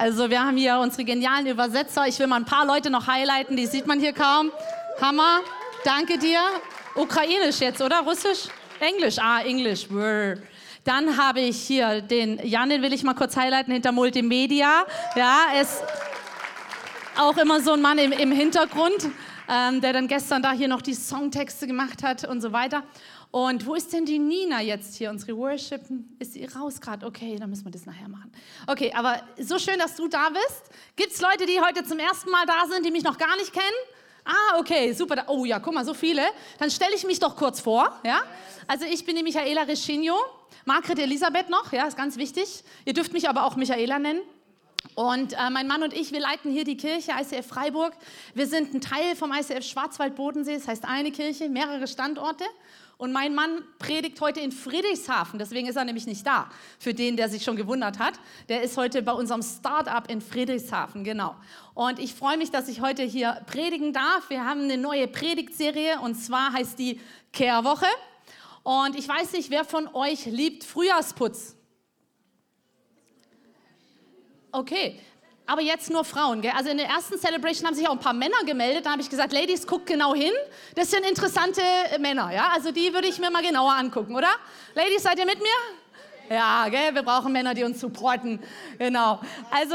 Also wir haben hier unsere genialen Übersetzer. Ich will mal ein paar Leute noch highlighten, die sieht man hier kaum. Hammer. Danke dir. Ukrainisch jetzt, oder? Russisch? Englisch. Ah, Englisch. Dann habe ich hier den Jan, den will ich mal kurz highlighten hinter Multimedia. Ja, ist auch immer so ein Mann im, im Hintergrund, ähm, der dann gestern da hier noch die Songtexte gemacht hat und so weiter. Und wo ist denn die Nina jetzt hier, unsere Worship? Ist sie raus gerade? Okay, dann müssen wir das nachher machen. Okay, aber so schön, dass du da bist. Gibt es Leute, die heute zum ersten Mal da sind, die mich noch gar nicht kennen? Ah, okay, super. Oh ja, guck mal, so viele. Dann stelle ich mich doch kurz vor. Ja? Also ich bin die Michaela Reschinho, Margret Elisabeth noch, ja, ist ganz wichtig. Ihr dürft mich aber auch Michaela nennen. Und äh, mein Mann und ich, wir leiten hier die Kirche ICF Freiburg. Wir sind ein Teil vom ICF Schwarzwald-Bodensee, das heißt eine Kirche, mehrere Standorte. Und mein Mann predigt heute in Friedrichshafen, deswegen ist er nämlich nicht da. Für den, der sich schon gewundert hat, der ist heute bei unserem Start-up in Friedrichshafen, genau. Und ich freue mich, dass ich heute hier predigen darf. Wir haben eine neue Predigtserie und zwar heißt die Kehrwoche. Und ich weiß nicht, wer von euch liebt Frühjahrsputz? Okay, aber jetzt nur Frauen. Gell? Also in der ersten Celebration haben sich auch ein paar Männer gemeldet. Da habe ich gesagt, Ladies, guckt genau hin. Das sind interessante Männer. Ja? Also die würde ich mir mal genauer angucken, oder? Ladies, seid ihr mit mir? Ja, gell? wir brauchen Männer, die uns supporten. Genau. Also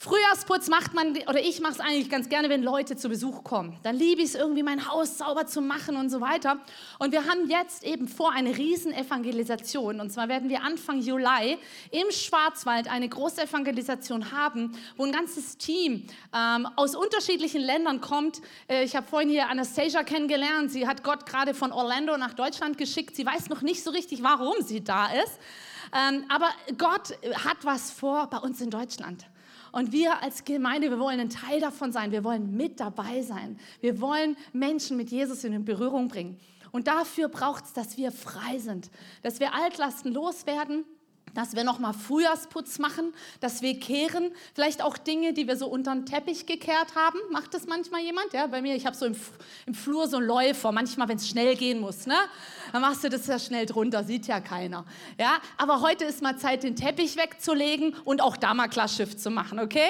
Frühjahrsputz macht man, oder ich mache es eigentlich ganz gerne, wenn Leute zu Besuch kommen. Dann liebe ich es irgendwie, mein Haus sauber zu machen und so weiter. Und wir haben jetzt eben vor eine Riesenevangelisation. Und zwar werden wir Anfang Juli im Schwarzwald eine große Evangelisation haben, wo ein ganzes Team ähm, aus unterschiedlichen Ländern kommt. Äh, ich habe vorhin hier Anastasia kennengelernt. Sie hat Gott gerade von Orlando nach Deutschland geschickt. Sie weiß noch nicht so richtig, warum sie da ist. Ähm, aber Gott hat was vor bei uns in Deutschland. Und wir als Gemeinde, wir wollen ein Teil davon sein. Wir wollen mit dabei sein. Wir wollen Menschen mit Jesus in Berührung bringen. Und dafür braucht es, dass wir frei sind, dass wir Altlasten loswerden dass wir nochmal Frühjahrsputz machen, dass wir kehren, vielleicht auch Dinge, die wir so unter den Teppich gekehrt haben. Macht das manchmal jemand? Ja, bei mir, ich habe so im, im, Flur so einen Läufer, manchmal, wenn es schnell gehen muss, ne? Dann machst du das ja schnell drunter, sieht ja keiner. Ja, aber heute ist mal Zeit, den Teppich wegzulegen und auch da mal Klarschiff zu machen, okay?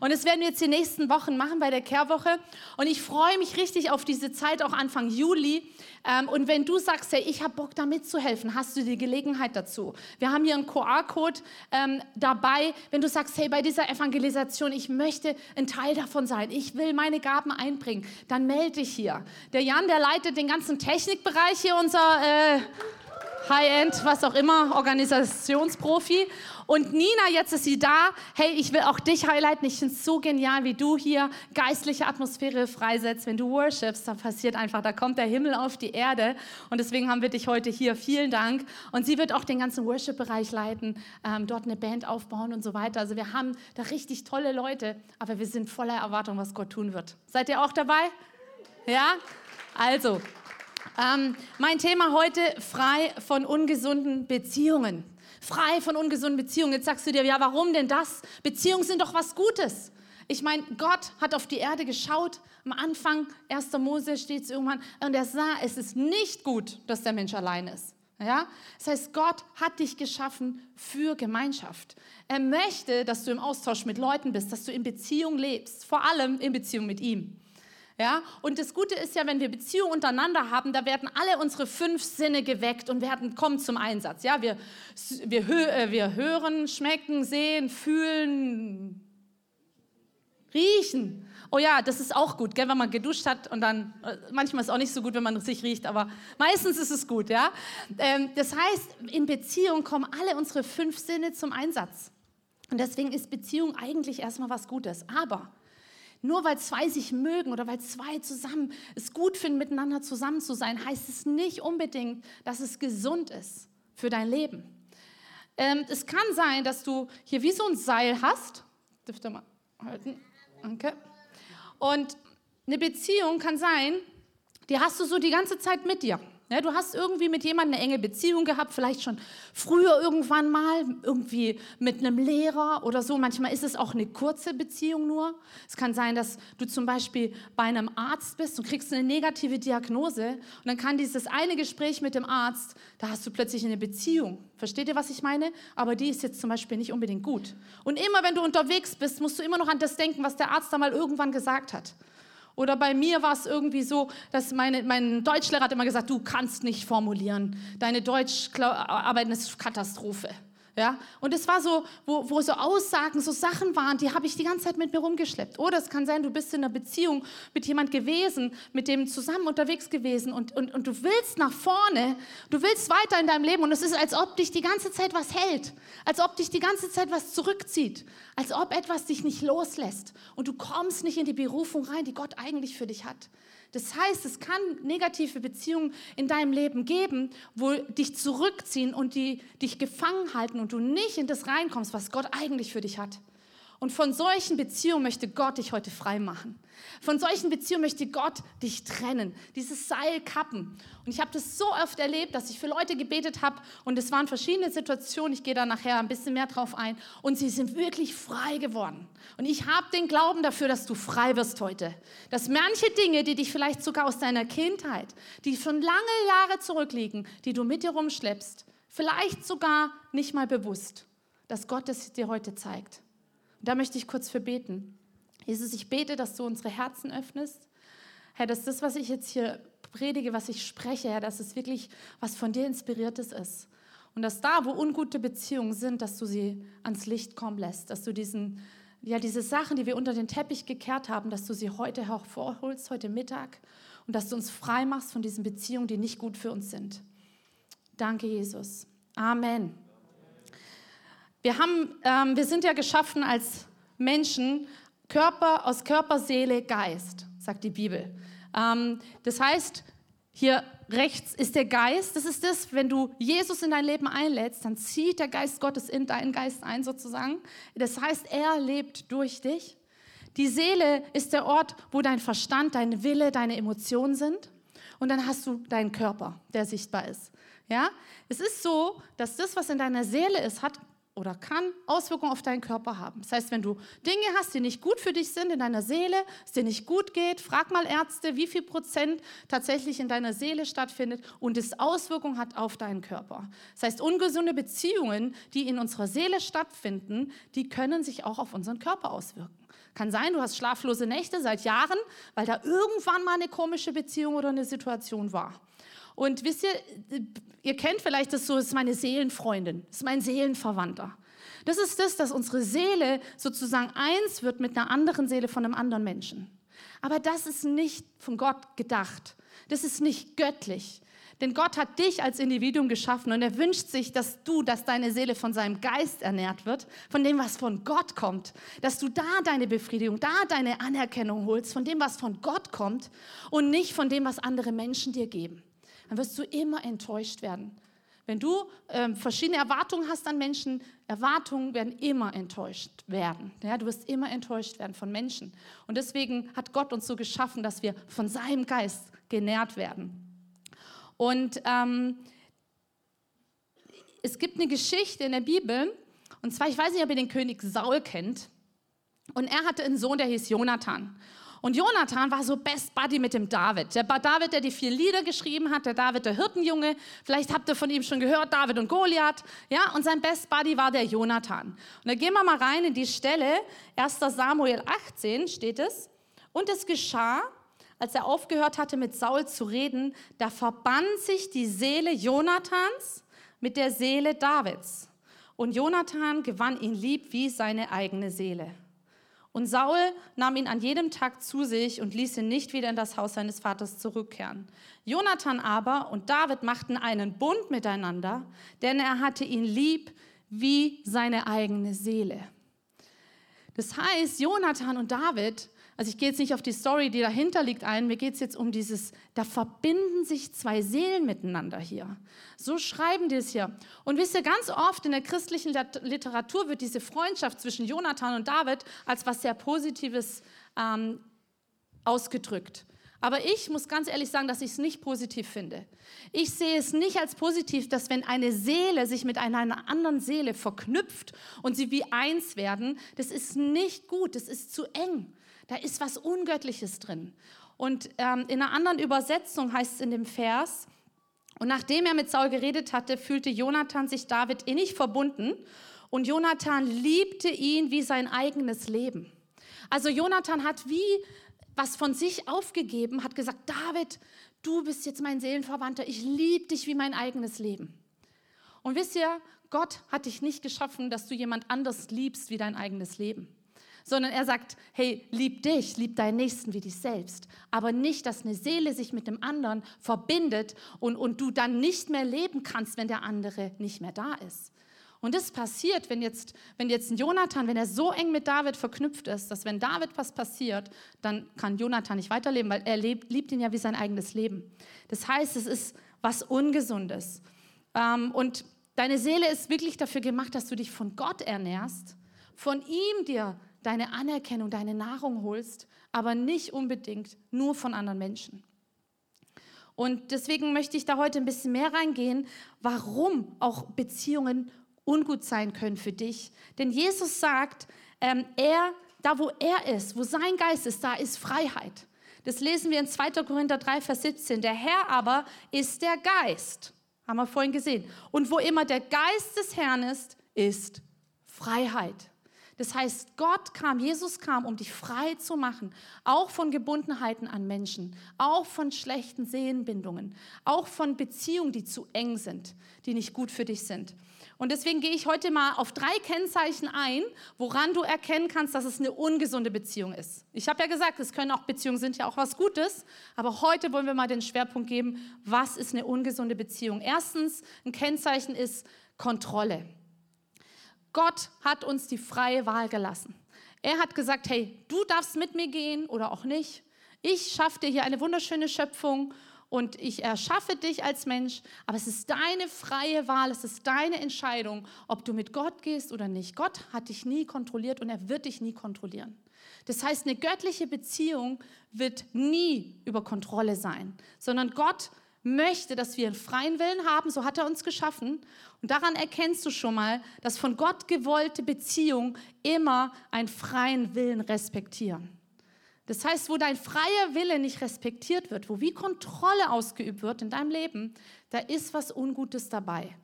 Und das werden wir jetzt die nächsten Wochen machen bei der Kehrwoche. Und ich freue mich richtig auf diese Zeit, auch Anfang Juli. Ähm, und wenn du sagst, hey, ich habe Bock, da mitzuhelfen, hast du die Gelegenheit dazu. Wir haben hier einen QR-Code ähm, dabei. Wenn du sagst, hey, bei dieser Evangelisation, ich möchte ein Teil davon sein, ich will meine Gaben einbringen, dann melde dich hier. Der Jan, der leitet den ganzen Technikbereich hier, unser äh, High-End, was auch immer, Organisationsprofi. Und Nina, jetzt ist sie da. Hey, ich will auch dich highlighten. Ich finde es so genial, wie du hier geistliche Atmosphäre freisetzt. Wenn du worshipst, dann passiert einfach, da kommt der Himmel auf die Erde. Und deswegen haben wir dich heute hier. Vielen Dank. Und sie wird auch den ganzen Worship-Bereich leiten, ähm, dort eine Band aufbauen und so weiter. Also wir haben da richtig tolle Leute, aber wir sind voller Erwartung, was Gott tun wird. Seid ihr auch dabei? Ja? Also, ähm, mein Thema heute, frei von ungesunden Beziehungen. Frei von ungesunden Beziehungen. Jetzt sagst du dir, ja, warum denn das? Beziehungen sind doch was Gutes. Ich meine, Gott hat auf die Erde geschaut. Am Anfang, 1. Mose steht es irgendwann, und er sah, es ist nicht gut, dass der Mensch allein ist. Ja? Das heißt, Gott hat dich geschaffen für Gemeinschaft. Er möchte, dass du im Austausch mit Leuten bist, dass du in Beziehung lebst, vor allem in Beziehung mit ihm. Ja? Und das Gute ist ja, wenn wir Beziehungen untereinander haben, da werden alle unsere fünf Sinne geweckt und werden kommen zum Einsatz. Ja? Wir, wir, äh, wir hören, schmecken, sehen, fühlen, riechen. Oh ja, das ist auch gut, gell, wenn man geduscht hat und dann, äh, manchmal ist es auch nicht so gut, wenn man sich riecht, aber meistens ist es gut, ja. Ähm, das heißt, in Beziehung kommen alle unsere fünf Sinne zum Einsatz. Und deswegen ist Beziehung eigentlich erstmal was Gutes. Aber nur weil zwei sich mögen oder weil zwei zusammen es gut finden, miteinander zusammen zu sein, heißt es nicht unbedingt, dass es gesund ist für dein Leben. Ähm, es kann sein, dass du hier wie so ein Seil hast. Dürft ihr mal halten? Danke. Und eine Beziehung kann sein, die hast du so die ganze Zeit mit dir. Ja, du hast irgendwie mit jemandem eine enge Beziehung gehabt, vielleicht schon früher irgendwann mal, irgendwie mit einem Lehrer oder so. Manchmal ist es auch eine kurze Beziehung nur. Es kann sein, dass du zum Beispiel bei einem Arzt bist und kriegst eine negative Diagnose und dann kann dieses eine Gespräch mit dem Arzt, da hast du plötzlich eine Beziehung. Versteht ihr, was ich meine? Aber die ist jetzt zum Beispiel nicht unbedingt gut. Und immer wenn du unterwegs bist, musst du immer noch an das denken, was der Arzt da mal irgendwann gesagt hat. Oder bei mir war es irgendwie so, dass meine, mein Deutschlehrer hat immer gesagt, du kannst nicht formulieren. Deine Deutscharbeit ist Katastrophe. Ja? Und es war so, wo, wo so Aussagen, so Sachen waren, die habe ich die ganze Zeit mit mir rumgeschleppt. Oder es kann sein, du bist in einer Beziehung mit jemand gewesen, mit dem zusammen unterwegs gewesen und, und, und du willst nach vorne, du willst weiter in deinem Leben und es ist, als ob dich die ganze Zeit was hält, als ob dich die ganze Zeit was zurückzieht, als ob etwas dich nicht loslässt und du kommst nicht in die Berufung rein, die Gott eigentlich für dich hat. Das heißt, es kann negative Beziehungen in deinem Leben geben, wo dich zurückziehen und die dich gefangen halten und du nicht in das reinkommst, was Gott eigentlich für dich hat. Und von solchen Beziehungen möchte Gott dich heute frei machen. Von solchen Beziehungen möchte Gott dich trennen, dieses Seil kappen. Und ich habe das so oft erlebt, dass ich für Leute gebetet habe und es waren verschiedene Situationen. Ich gehe da nachher ein bisschen mehr drauf ein und sie sind wirklich frei geworden. Und ich habe den Glauben dafür, dass du frei wirst heute. Dass manche Dinge, die dich vielleicht sogar aus deiner Kindheit, die schon lange Jahre zurückliegen, die du mit dir rumschleppst, vielleicht sogar nicht mal bewusst, dass Gott es dir heute zeigt. Und da möchte ich kurz für beten. Jesus, ich bete, dass du unsere Herzen öffnest. Herr, dass das, was ich jetzt hier predige, was ich spreche, Herr, dass es wirklich was von dir inspiriertes ist. Und dass da, wo ungute Beziehungen sind, dass du sie ans Licht kommen lässt, dass du diesen, ja, diese Sachen, die wir unter den Teppich gekehrt haben, dass du sie heute hervorholst, heute Mittag und dass du uns frei machst von diesen Beziehungen, die nicht gut für uns sind. Danke, Jesus. Amen. Wir, haben, ähm, wir sind ja geschaffen als Menschen, Körper aus Körper, Seele, Geist, sagt die Bibel. Ähm, das heißt, hier rechts ist der Geist. Das ist das, wenn du Jesus in dein Leben einlädst, dann zieht der Geist Gottes in deinen Geist ein sozusagen. Das heißt, er lebt durch dich. Die Seele ist der Ort, wo dein Verstand, dein Wille, deine Emotionen sind. Und dann hast du deinen Körper, der sichtbar ist. Ja? Es ist so, dass das, was in deiner Seele ist, hat oder kann Auswirkungen auf deinen Körper haben. Das heißt, wenn du Dinge hast, die nicht gut für dich sind in deiner Seele, es dir nicht gut geht, frag mal Ärzte, wie viel Prozent tatsächlich in deiner Seele stattfindet und es Auswirkungen hat auf deinen Körper. Das heißt, ungesunde Beziehungen, die in unserer Seele stattfinden, die können sich auch auf unseren Körper auswirken. Kann sein, du hast schlaflose Nächte seit Jahren, weil da irgendwann mal eine komische Beziehung oder eine Situation war. Und wisst ihr, ihr kennt vielleicht das so, das ist meine Seelenfreundin, das ist mein Seelenverwandter. Das ist das, dass unsere Seele sozusagen eins wird mit einer anderen Seele von einem anderen Menschen. Aber das ist nicht von Gott gedacht. Das ist nicht göttlich. Denn Gott hat dich als Individuum geschaffen und er wünscht sich, dass du, dass deine Seele von seinem Geist ernährt wird, von dem, was von Gott kommt. Dass du da deine Befriedigung, da deine Anerkennung holst, von dem, was von Gott kommt und nicht von dem, was andere Menschen dir geben dann wirst du immer enttäuscht werden. Wenn du ähm, verschiedene Erwartungen hast an Menschen, Erwartungen werden immer enttäuscht werden. Ja, du wirst immer enttäuscht werden von Menschen. Und deswegen hat Gott uns so geschaffen, dass wir von seinem Geist genährt werden. Und ähm, es gibt eine Geschichte in der Bibel, und zwar, ich weiß nicht, ob ihr den König Saul kennt. Und er hatte einen Sohn, der hieß Jonathan. Und Jonathan war so Best Buddy mit dem David. Der David, der die vier Lieder geschrieben hat, der David, der Hirtenjunge. Vielleicht habt ihr von ihm schon gehört, David und Goliath. Ja, und sein Best Buddy war der Jonathan. Und da gehen wir mal rein in die Stelle, 1. Samuel 18 steht es. Und es geschah, als er aufgehört hatte, mit Saul zu reden, da verband sich die Seele Jonathans mit der Seele Davids. Und Jonathan gewann ihn lieb wie seine eigene Seele. Und Saul nahm ihn an jedem Tag zu sich und ließ ihn nicht wieder in das Haus seines Vaters zurückkehren. Jonathan aber und David machten einen Bund miteinander, denn er hatte ihn lieb wie seine eigene Seele. Das heißt, Jonathan und David also ich gehe jetzt nicht auf die Story, die dahinter liegt, ein. Mir geht es jetzt um dieses, da verbinden sich zwei Seelen miteinander hier. So schreiben die es hier. Und wisst ihr, ganz oft in der christlichen Literatur wird diese Freundschaft zwischen Jonathan und David als was sehr Positives ähm, ausgedrückt. Aber ich muss ganz ehrlich sagen, dass ich es nicht positiv finde. Ich sehe es nicht als positiv, dass wenn eine Seele sich mit einer anderen Seele verknüpft und sie wie eins werden, das ist nicht gut, das ist zu eng. Da ist was Ungöttliches drin. Und ähm, in einer anderen Übersetzung heißt es in dem Vers, und nachdem er mit Saul geredet hatte, fühlte Jonathan sich David innig verbunden und Jonathan liebte ihn wie sein eigenes Leben. Also Jonathan hat wie was von sich aufgegeben, hat gesagt, David, du bist jetzt mein Seelenverwandter, ich liebe dich wie mein eigenes Leben. Und wisst ihr, Gott hat dich nicht geschaffen, dass du jemand anders liebst wie dein eigenes Leben, sondern er sagt, hey, lieb dich, lieb deinen Nächsten wie dich selbst, aber nicht, dass eine Seele sich mit dem anderen verbindet und, und du dann nicht mehr leben kannst, wenn der andere nicht mehr da ist. Und das passiert, wenn jetzt, wenn jetzt ein Jonathan, wenn er so eng mit David verknüpft ist, dass wenn David was passiert, dann kann Jonathan nicht weiterleben, weil er lebt, liebt ihn ja wie sein eigenes Leben. Das heißt, es ist was Ungesundes. Ähm, und deine Seele ist wirklich dafür gemacht, dass du dich von Gott ernährst, von ihm dir deine Anerkennung, deine Nahrung holst, aber nicht unbedingt nur von anderen Menschen. Und deswegen möchte ich da heute ein bisschen mehr reingehen, warum auch Beziehungen ungut sein können für dich. Denn Jesus sagt, ähm, er, da wo er ist, wo sein Geist ist, da ist Freiheit. Das lesen wir in 2. Korinther 3, Vers 17. Der Herr aber ist der Geist. Haben wir vorhin gesehen. Und wo immer der Geist des Herrn ist, ist Freiheit. Das heißt, Gott kam, Jesus kam, um dich frei zu machen, auch von Gebundenheiten an Menschen, auch von schlechten Seelenbindungen, auch von Beziehungen, die zu eng sind, die nicht gut für dich sind. Und deswegen gehe ich heute mal auf drei Kennzeichen ein, woran du erkennen kannst, dass es eine ungesunde Beziehung ist. Ich habe ja gesagt, es können auch Beziehungen sind ja auch was Gutes, aber heute wollen wir mal den Schwerpunkt geben, was ist eine ungesunde Beziehung? Erstens, ein Kennzeichen ist Kontrolle. Gott hat uns die freie Wahl gelassen. Er hat gesagt, hey, du darfst mit mir gehen oder auch nicht. Ich schaffe dir hier eine wunderschöne Schöpfung und ich erschaffe dich als Mensch, aber es ist deine freie Wahl, es ist deine Entscheidung, ob du mit Gott gehst oder nicht. Gott hat dich nie kontrolliert und er wird dich nie kontrollieren. Das heißt, eine göttliche Beziehung wird nie über Kontrolle sein, sondern Gott möchte, dass wir einen freien Willen haben, so hat er uns geschaffen. Und daran erkennst du schon mal, dass von Gott gewollte Beziehungen immer einen freien Willen respektieren. Das heißt, wo dein freier Wille nicht respektiert wird, wo wie Kontrolle ausgeübt wird in deinem Leben, da ist was Ungutes dabei.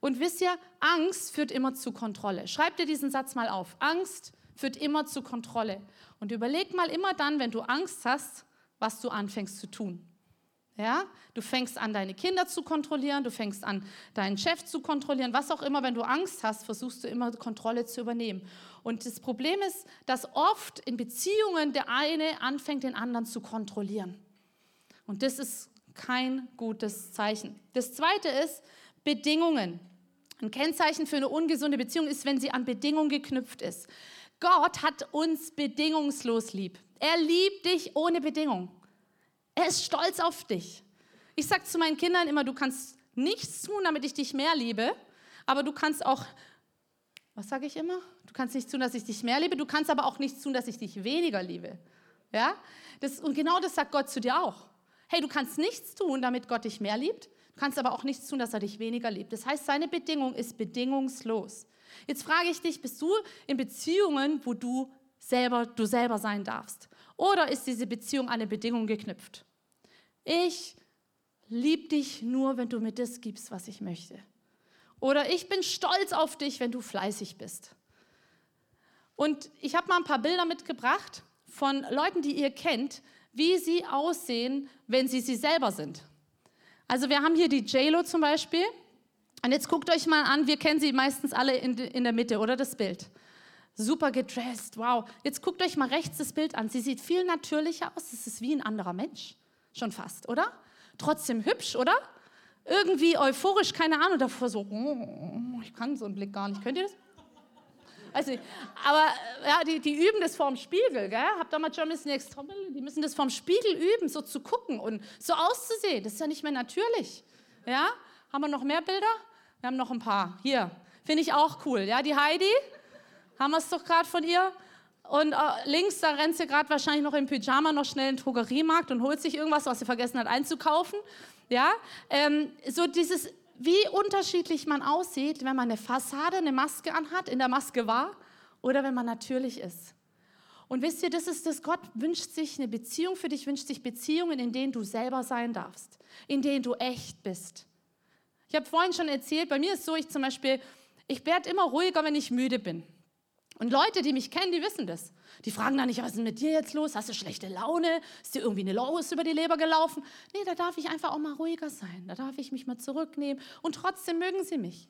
Und wisst ihr, Angst führt immer zu Kontrolle. Schreib dir diesen Satz mal auf. Angst führt immer zu Kontrolle. Und überleg mal immer dann, wenn du Angst hast, was du anfängst zu tun. Ja? Du fängst an, deine Kinder zu kontrollieren, du fängst an, deinen Chef zu kontrollieren, was auch immer. Wenn du Angst hast, versuchst du immer Kontrolle zu übernehmen. Und das Problem ist, dass oft in Beziehungen der eine anfängt, den anderen zu kontrollieren. Und das ist kein gutes Zeichen. Das zweite ist Bedingungen. Ein Kennzeichen für eine ungesunde Beziehung ist, wenn sie an Bedingungen geknüpft ist. Gott hat uns bedingungslos lieb. Er liebt dich ohne Bedingung. Er ist stolz auf dich. Ich sage zu meinen Kindern immer, du kannst nichts tun, damit ich dich mehr liebe, aber du kannst auch, was sage ich immer? Du kannst nichts tun, dass ich dich mehr liebe, du kannst aber auch nichts tun, dass ich dich weniger liebe. Ja? Das, und genau das sagt Gott zu dir auch. Hey, du kannst nichts tun, damit Gott dich mehr liebt, du kannst aber auch nichts tun, dass er dich weniger liebt. Das heißt, seine Bedingung ist bedingungslos. Jetzt frage ich dich, bist du in Beziehungen, wo du selber, du selber sein darfst? Oder ist diese Beziehung an eine Bedingung geknüpft? Ich liebe dich nur, wenn du mir das gibst, was ich möchte. Oder ich bin stolz auf dich, wenn du fleißig bist. Und ich habe mal ein paar Bilder mitgebracht von Leuten, die ihr kennt, wie sie aussehen, wenn sie sie selber sind. Also wir haben hier die JLo zum Beispiel. Und jetzt guckt euch mal an, wir kennen sie meistens alle in, in der Mitte, oder das Bild. Super gedresst, wow. Jetzt guckt euch mal rechts das Bild an. Sie sieht viel natürlicher aus, es ist wie ein anderer Mensch. Schon fast, oder? Trotzdem hübsch, oder? Irgendwie euphorisch, keine Ahnung, davor so, oh, ich kann so einen Blick gar nicht. Könnt ihr das? Also, aber ja, die, die üben das vorm Spiegel, gell? Habt ihr mal Germany's Next Topmodel? Die müssen das vorm Spiegel üben, so zu gucken und so auszusehen. Das ist ja nicht mehr natürlich. Ja? Haben wir noch mehr Bilder? Wir haben noch ein paar. Hier, finde ich auch cool. Ja, die Heidi, haben wir es doch gerade von ihr. Und äh, links, da rennt sie gerade wahrscheinlich noch im Pyjama noch schnell in den Drogeriemarkt und holt sich irgendwas, was sie vergessen hat einzukaufen. Ja, ähm, so dieses, wie unterschiedlich man aussieht, wenn man eine Fassade, eine Maske anhat, in der Maske war oder wenn man natürlich ist. Und wisst ihr, das ist das, Gott wünscht sich eine Beziehung für dich, wünscht sich Beziehungen, in denen du selber sein darfst, in denen du echt bist. Ich habe vorhin schon erzählt, bei mir ist so, ich zum Beispiel, ich werde immer ruhiger, wenn ich müde bin. Und Leute, die mich kennen, die wissen das. Die fragen dann nicht, was ist mit dir jetzt los? Hast du schlechte Laune? Ist dir irgendwie eine Laus über die Leber gelaufen? Nee, da darf ich einfach auch mal ruhiger sein. Da darf ich mich mal zurücknehmen. Und trotzdem mögen sie mich.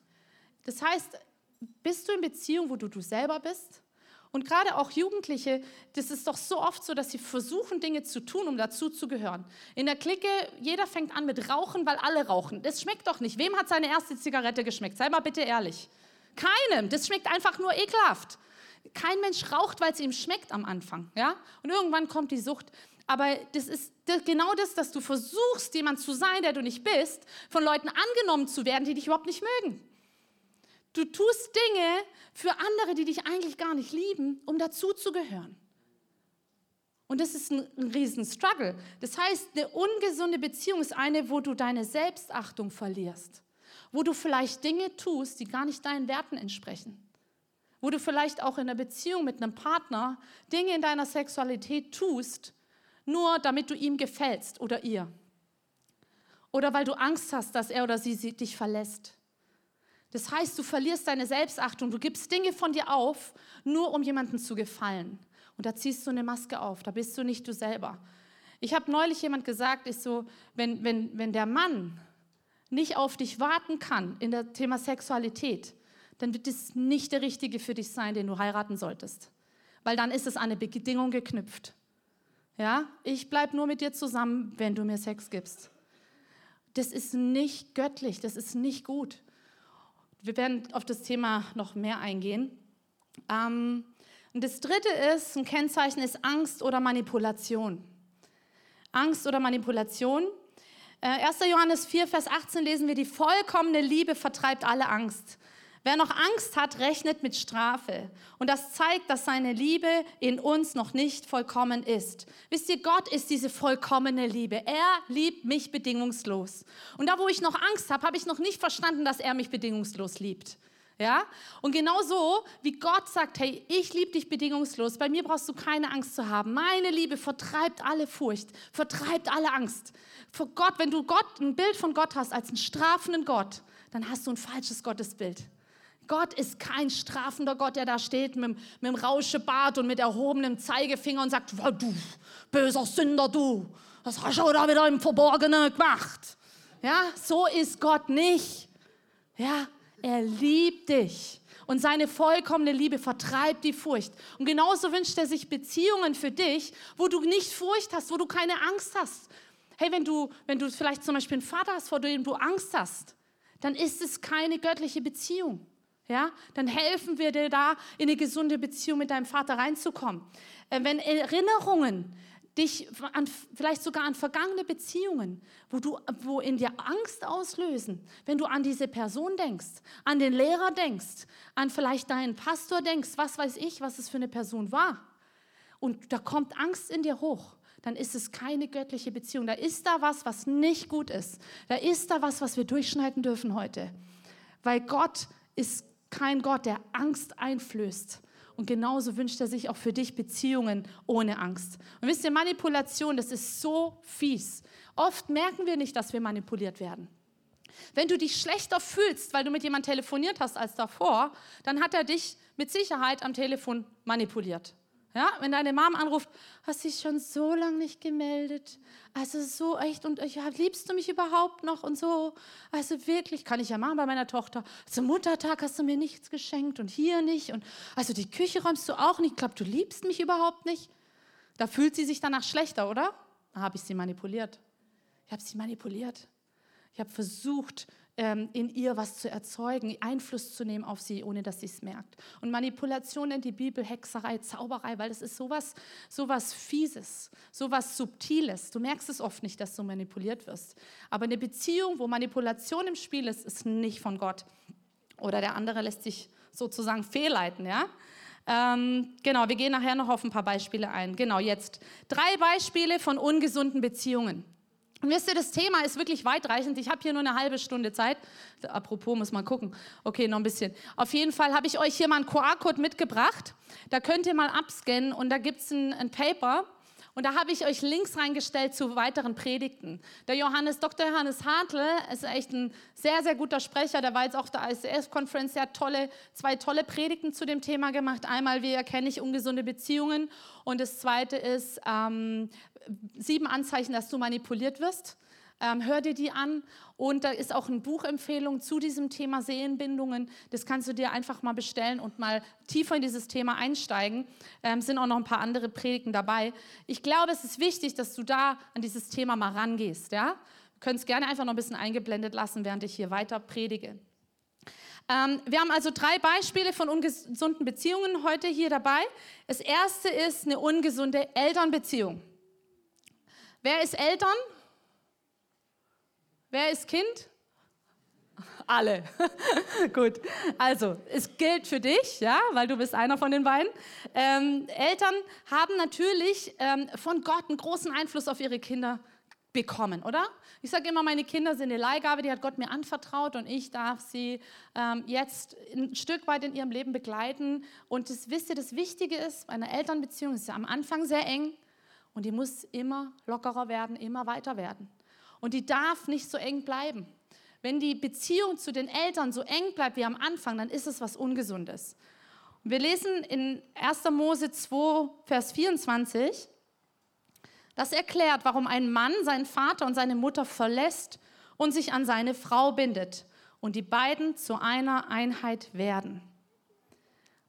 Das heißt, bist du in Beziehung, wo du du selber bist? Und gerade auch Jugendliche, das ist doch so oft so, dass sie versuchen, Dinge zu tun, um dazu zu gehören. In der Clique, jeder fängt an mit Rauchen, weil alle rauchen. Das schmeckt doch nicht. Wem hat seine erste Zigarette geschmeckt? Sei mal bitte ehrlich. Keinem. Das schmeckt einfach nur ekelhaft. Kein Mensch raucht, weil es ihm schmeckt am Anfang. Ja? Und irgendwann kommt die Sucht. Aber das ist genau das, dass du versuchst, jemand zu sein, der du nicht bist, von Leuten angenommen zu werden, die dich überhaupt nicht mögen. Du tust Dinge für andere, die dich eigentlich gar nicht lieben, um dazuzugehören. Und das ist ein, ein riesen Struggle. Das heißt, eine ungesunde Beziehung ist eine, wo du deine Selbstachtung verlierst, wo du vielleicht Dinge tust, die gar nicht deinen Werten entsprechen wo du vielleicht auch in einer Beziehung mit einem Partner Dinge in deiner Sexualität tust, nur damit du ihm gefällst oder ihr. Oder weil du Angst hast, dass er oder sie dich verlässt. Das heißt, du verlierst deine Selbstachtung, du gibst Dinge von dir auf, nur um jemandem zu gefallen. Und da ziehst du eine Maske auf, da bist du nicht du selber. Ich habe neulich jemand gesagt, ist so, wenn, wenn, wenn der Mann nicht auf dich warten kann in der Thema Sexualität, dann wird es nicht der Richtige für dich sein, den du heiraten solltest. Weil dann ist es an eine Bedingung geknüpft. Ja, ich bleibe nur mit dir zusammen, wenn du mir Sex gibst. Das ist nicht göttlich, das ist nicht gut. Wir werden auf das Thema noch mehr eingehen. Ähm, und das dritte ist, ein Kennzeichen ist Angst oder Manipulation. Angst oder Manipulation. Äh, 1. Johannes 4, Vers 18 lesen wir, die vollkommene Liebe vertreibt alle Angst. Wer noch Angst hat, rechnet mit Strafe. Und das zeigt, dass seine Liebe in uns noch nicht vollkommen ist. Wisst ihr, Gott ist diese vollkommene Liebe. Er liebt mich bedingungslos. Und da, wo ich noch Angst habe, habe ich noch nicht verstanden, dass er mich bedingungslos liebt. Ja? Und genauso wie Gott sagt, hey, ich liebe dich bedingungslos, bei mir brauchst du keine Angst zu haben. Meine Liebe vertreibt alle Furcht, vertreibt alle Angst. Vor Gott, wenn du Gott, ein Bild von Gott hast als einen strafenden Gott, dann hast du ein falsches Gottesbild. Gott ist kein strafender Gott, der da steht mit, mit dem Rauschebart und mit erhobenem Zeigefinger und sagt, du böser Sünder, du, was hast du da wieder im Verborgenen gemacht? Ja, so ist Gott nicht. Ja, er liebt dich. Und seine vollkommene Liebe vertreibt die Furcht. Und genauso wünscht er sich Beziehungen für dich, wo du nicht Furcht hast, wo du keine Angst hast. Hey, wenn du, wenn du vielleicht zum Beispiel einen Vater hast, vor dem du Angst hast, dann ist es keine göttliche Beziehung ja, dann helfen wir dir da, in eine gesunde Beziehung mit deinem Vater reinzukommen. Äh, wenn Erinnerungen dich an, vielleicht sogar an vergangene Beziehungen, wo, du, wo in dir Angst auslösen, wenn du an diese Person denkst, an den Lehrer denkst, an vielleicht deinen Pastor denkst, was weiß ich, was es für eine Person war. Und da kommt Angst in dir hoch, dann ist es keine göttliche Beziehung. Da ist da was, was nicht gut ist. Da ist da was, was wir durchschneiden dürfen heute. Weil Gott ist kein Gott, der Angst einflößt. Und genauso wünscht er sich auch für dich Beziehungen ohne Angst. Und wisst ihr, Manipulation, das ist so fies. Oft merken wir nicht, dass wir manipuliert werden. Wenn du dich schlechter fühlst, weil du mit jemandem telefoniert hast als davor, dann hat er dich mit Sicherheit am Telefon manipuliert. Ja, wenn deine Mom anruft, hast dich schon so lange nicht gemeldet. Also so echt und ja, liebst du mich überhaupt noch und so. Also wirklich, kann ich ja machen bei meiner Tochter. Zum Muttertag hast du mir nichts geschenkt und hier nicht und also die Küche räumst du auch nicht. Ich glaube, du liebst mich überhaupt nicht. Da fühlt sie sich danach schlechter, oder? Da habe ich sie manipuliert. Ich habe sie manipuliert. Ich habe versucht, in ihr was zu erzeugen, Einfluss zu nehmen auf sie, ohne dass sie es merkt. Und Manipulation nennt die Bibel Hexerei, Zauberei, weil es ist sowas, sowas Fieses, sowas Subtiles. Du merkst es oft nicht, dass du manipuliert wirst. Aber eine Beziehung, wo Manipulation im Spiel ist, ist nicht von Gott. Oder der andere lässt sich sozusagen fehlleiten, ja. Ähm, genau, wir gehen nachher noch auf ein paar Beispiele ein. Genau, jetzt drei Beispiele von ungesunden Beziehungen. Und wisst ihr, das Thema ist wirklich weitreichend. Ich habe hier nur eine halbe Stunde Zeit. Apropos, muss man gucken. Okay, noch ein bisschen. Auf jeden Fall habe ich euch hier mal einen QR-Code mitgebracht. Da könnt ihr mal abscannen und da gibt es ein, ein Paper. Und da habe ich euch Links reingestellt zu weiteren Predigten. Der Johannes, Dr. Johannes Hartl ist echt ein sehr, sehr guter Sprecher. Der war jetzt auf der ICF-Konferenz. Der hat tolle, zwei tolle Predigten zu dem Thema gemacht. Einmal, wie erkenne ich ungesunde Beziehungen? Und das zweite ist, ähm, sieben Anzeichen, dass du manipuliert wirst. Ähm, hör dir die an. Und da ist auch eine Buchempfehlung zu diesem Thema Seelenbindungen. Das kannst du dir einfach mal bestellen und mal tiefer in dieses Thema einsteigen. Ähm, sind auch noch ein paar andere Predigten dabei. Ich glaube, es ist wichtig, dass du da an dieses Thema mal rangehst. Ja? Du könntest gerne einfach noch ein bisschen eingeblendet lassen, während ich hier weiter predige. Ähm, wir haben also drei Beispiele von ungesunden Beziehungen heute hier dabei. Das erste ist eine ungesunde Elternbeziehung. Wer ist Eltern? Wer ist Kind? Alle. Gut. Also, es gilt für dich, ja, weil du bist einer von den beiden. Ähm, Eltern haben natürlich ähm, von Gott einen großen Einfluss auf ihre Kinder bekommen, oder? Ich sage immer, meine Kinder sind eine Leihgabe, die hat Gott mir anvertraut und ich darf sie ähm, jetzt ein Stück weit in ihrem Leben begleiten. Und das wisst ihr, das Wichtige ist, bei einer Elternbeziehung ist ja am Anfang sehr eng und die muss immer lockerer werden, immer weiter werden. Und die darf nicht so eng bleiben. Wenn die Beziehung zu den Eltern so eng bleibt wie am Anfang, dann ist es was Ungesundes. Und wir lesen in 1. Mose 2, Vers 24, das erklärt, warum ein Mann seinen Vater und seine Mutter verlässt und sich an seine Frau bindet und die beiden zu einer Einheit werden.